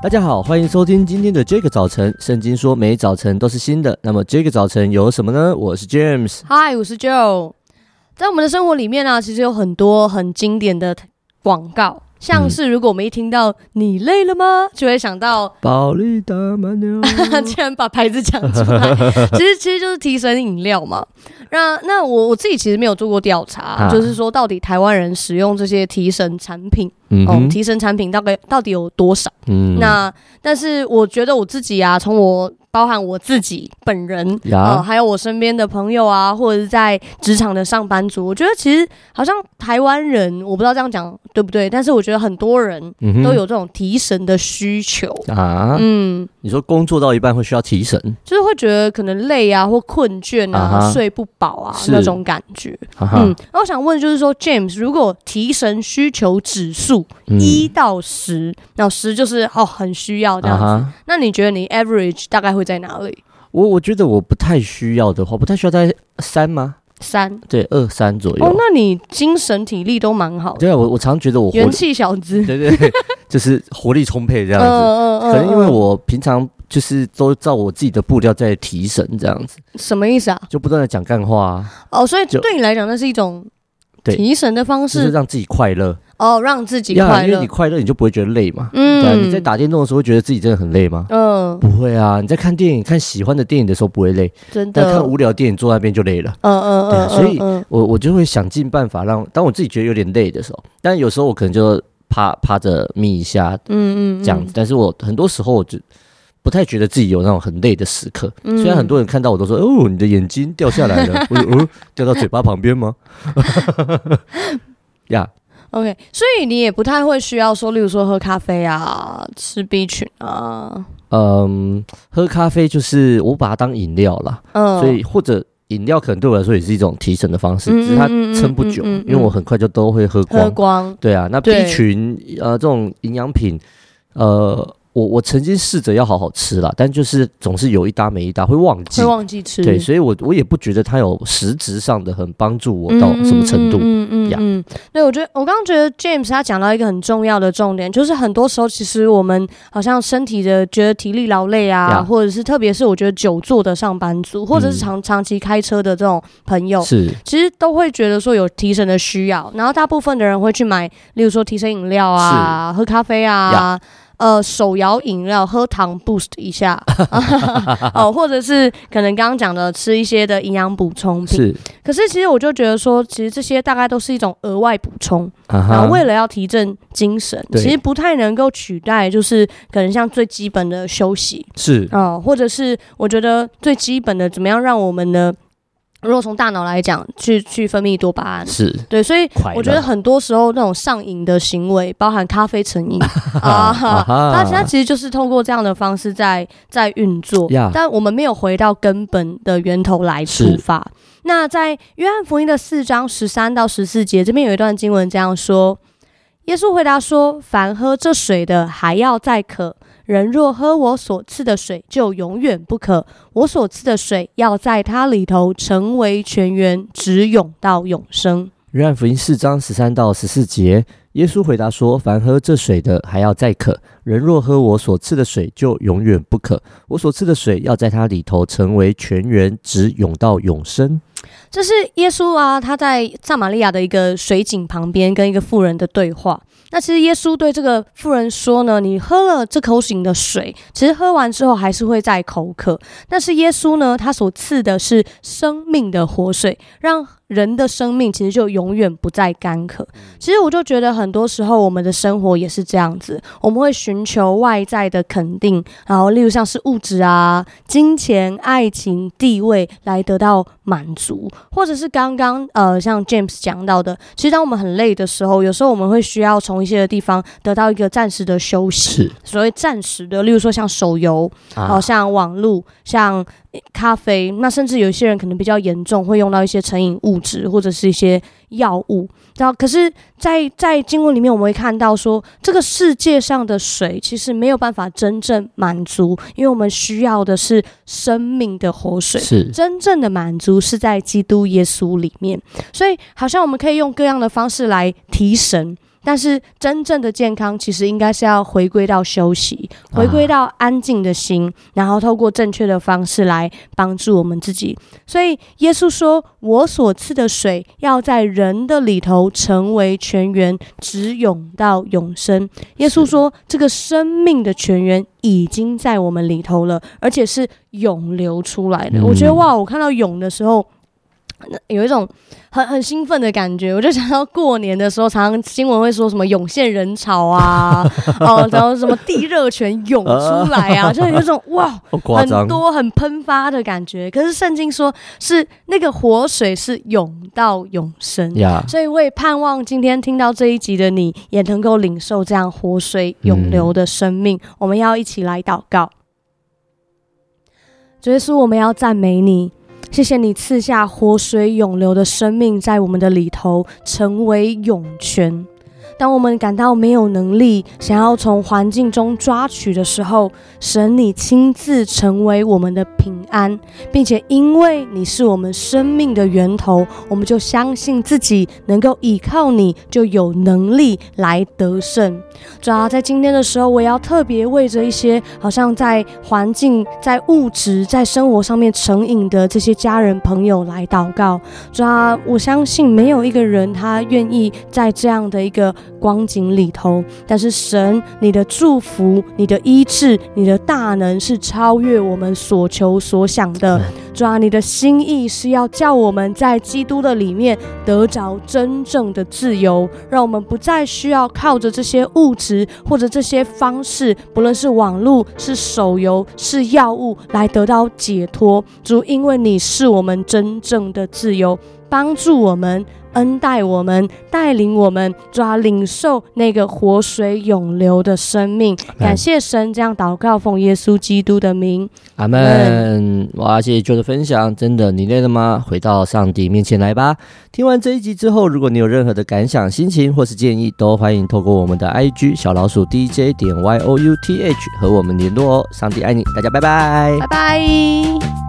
大家好，欢迎收听今天的这个早晨。圣经说每早晨都是新的，那么这个早晨有什么呢？我是 James，Hi，，我是 Joe。在我们的生活里面呢、啊，其实有很多很经典的广告。像是如果我们一听到“你累了吗”，就会想到保力达蛮牛，竟然把牌子讲出来，其实其实就是提神饮料嘛。那那我我自己其实没有做过调查，啊、就是说到底台湾人使用这些提神产品，嗯，哦，提神产品大概到底有多少？嗯，那但是我觉得我自己啊，从我。包含我自己本人啊、还有我身边的朋友啊，或者是在职场的上班族，我觉得其实好像台湾人，我不知道这样讲对不对，但是我觉得很多人都有这种提神的需求啊。嗯，你说工作到一半会需要提神，就是会觉得可能累啊，或困倦啊，uh. 睡不饱啊那种感觉。Uh. 嗯，那我想问就是说，James，如果提神需求指数一到十，那十就是哦很需要这样子，uh. 那你觉得你 average 大概会？在哪里？我我觉得我不太需要的话，不太需要在三吗？三对二三左右。哦，那你精神体力都蛮好的。对啊，我我常觉得我元气小子，对对对，就是活力充沛这样子。嗯嗯，可能因为我平常就是都照我自己的步调在提神这样子。什么意思啊？就不断的讲干话啊。哦，所以对你来讲，那是一种提神的方式，就是让自己快乐。哦，让自己快乐，因为你快乐，你就不会觉得累嘛。嗯，对啊，你在打电动的时候，会觉得自己真的很累吗？嗯，不会啊。你在看电影、看喜欢的电影的时候不会累，真的。但看无聊电影坐在那边就累了。嗯嗯嗯。对啊，所以我我就会想尽办法让，当我自己觉得有点累的时候，但有时候我可能就趴趴着眯一下，嗯嗯，这样子。但是我很多时候我就不太觉得自己有那种很累的时刻。虽然很多人看到我都说：“哦，你的眼睛掉下来了。”我说：“哦，掉到嘴巴旁边吗？” 呀。OK，所以你也不太会需要说，例如说喝咖啡啊，吃 B 群啊。嗯，喝咖啡就是我把它当饮料啦。嗯，所以或者饮料可能对我来说也是一种提神的方式，嗯、只是它撑不久、因为我很快就都会喝光。喝光。对啊，那 B 群呃这种营养品，呃。我我曾经试着要好好吃啦，但就是总是有一搭没一搭，会忘记，会忘记吃。对，所以我我也不觉得它有实质上的很帮助我到什么程度。嗯嗯嗯，对，我觉得我刚刚觉得 James 他讲到一个很重要的重点，就是很多时候其实我们好像身体的觉得体力劳累啊，或者是特别是我觉得久坐的上班族，或者是长长期开车的这种朋友，是其实都会觉得说有提神的需要，然后大部分的人会去买，例如说提神饮料啊，喝咖啡啊。呃，手摇饮料喝糖 boost 一下，哦，或者是可能刚刚讲的吃一些的营养补充品。是，可是其实我就觉得说，其实这些大概都是一种额外补充，啊，然后为了要提振精神，其实不太能够取代，就是可能像最基本的休息。是。啊，呃，或者是我觉得最基本的怎么样让我们的。如果从大脑来讲，去去分泌多巴胺，是对，所以我觉得很多时候那种上瘾的行为，包含咖啡成瘾 啊，它它其实就是透过这样的方式在在运作，yeah. 但我们没有回到根本的源头来出发。那在约翰福音的四章十三到十四节，这边有一段经文这样说：耶稣回答说：“凡喝这水的，还要再渴。”人若喝我所赐的水，就永远不渴。我所赐的水要在它里头成为泉源，直涌到永生。约翰福音四章十三到十四节，耶稣回答说：“凡喝这水的，还要再渴。人若喝我所赐的水，就永远不渴。我所赐的水要在它里头成为泉源，直涌到永生。”这是耶稣啊，他在撒玛利亚的一个水井旁边跟一个妇人的对话。那其实耶稣对这个妇人说呢：“你喝了这口井的水，其实喝完之后还是会再口渴。但是耶稣呢，他所赐的是生命的活水，让人的生命其实就永远不再干渴。其实我就觉得很多时候我们的生活也是这样子，我们会寻求外在的肯定，然后例如像是物质啊、金钱、爱情、地位来得到满足，或者是刚刚呃像 James 讲到的，其实当我们很累的时候，有时候我们会需要从一些的地方得到一个暂时的休息，所谓暂时的，例如说像手游，好、啊、像网络，像咖啡，那甚至有一些人可能比较严重，会用到一些成瘾物质或者是一些药物。然后，可是在，在在经文里面，我们会看到说，这个世界上的水其实没有办法真正满足，因为我们需要的是生命的活水，是真正的满足是在基督耶稣里面。所以，好像我们可以用各样的方式来提神。但是真正的健康其实应该是要回归到休息，回归到安静的心，然后透过正确的方式来帮助我们自己。所以耶稣说：“我所赐的水要在人的里头成为泉源，直涌到永生。”耶稣说：“这个生命的泉源已经在我们里头了，而且是涌流出来的。”我觉得哇，我看到涌的时候。有一种很很兴奋的感觉，我就想到过年的时候，常常新闻会说什么涌现人潮啊，哦，然后什么地热泉涌出来啊，就有一种哇，很多很喷发的感觉。可是圣经说是那个活水是涌到永生.所以我也盼望今天听到这一集的你也能够领受这样活水涌流的生命。嗯、我们要一起来祷告，主耶稣，我们要赞美你。谢谢你赐下活水涌流的生命在我们的里头，成为涌泉。当我们感到没有能力，想要从环境中抓取的时候，神你亲自成为我们的平安，并且因为你是我们生命的源头，我们就相信自己能够依靠你，就有能力来得胜。主要在今天的时候，我要特别为着一些好像在环境、在物质、在生活上面成瘾的这些家人朋友来祷告。主要我相信没有一个人他愿意在这样的一个。光景里头，但是神，你的祝福、你的医治、你的大能是超越我们所求所想的。主啊，你的心意是要叫我们在基督的里面得着真正的自由，让我们不再需要靠着这些物质或者这些方式，不论是网络、是手游、是药物来得到解脱。主，因为你是我们真正的自由，帮助我们。恩待我们，带领我们，抓领受那个活水永流的生命。感谢神，这样祷告，奉耶稣基督的名，阿门。哇，谢谢 Joe 的分享，真的，你累了吗？回到上帝面前来吧。听完这一集之后，如果你有任何的感想、心情或是建议，都欢迎透过我们的 IG 小老鼠 DJ 点 Y O U T H 和我们联络哦。上帝爱你，大家拜拜，拜拜。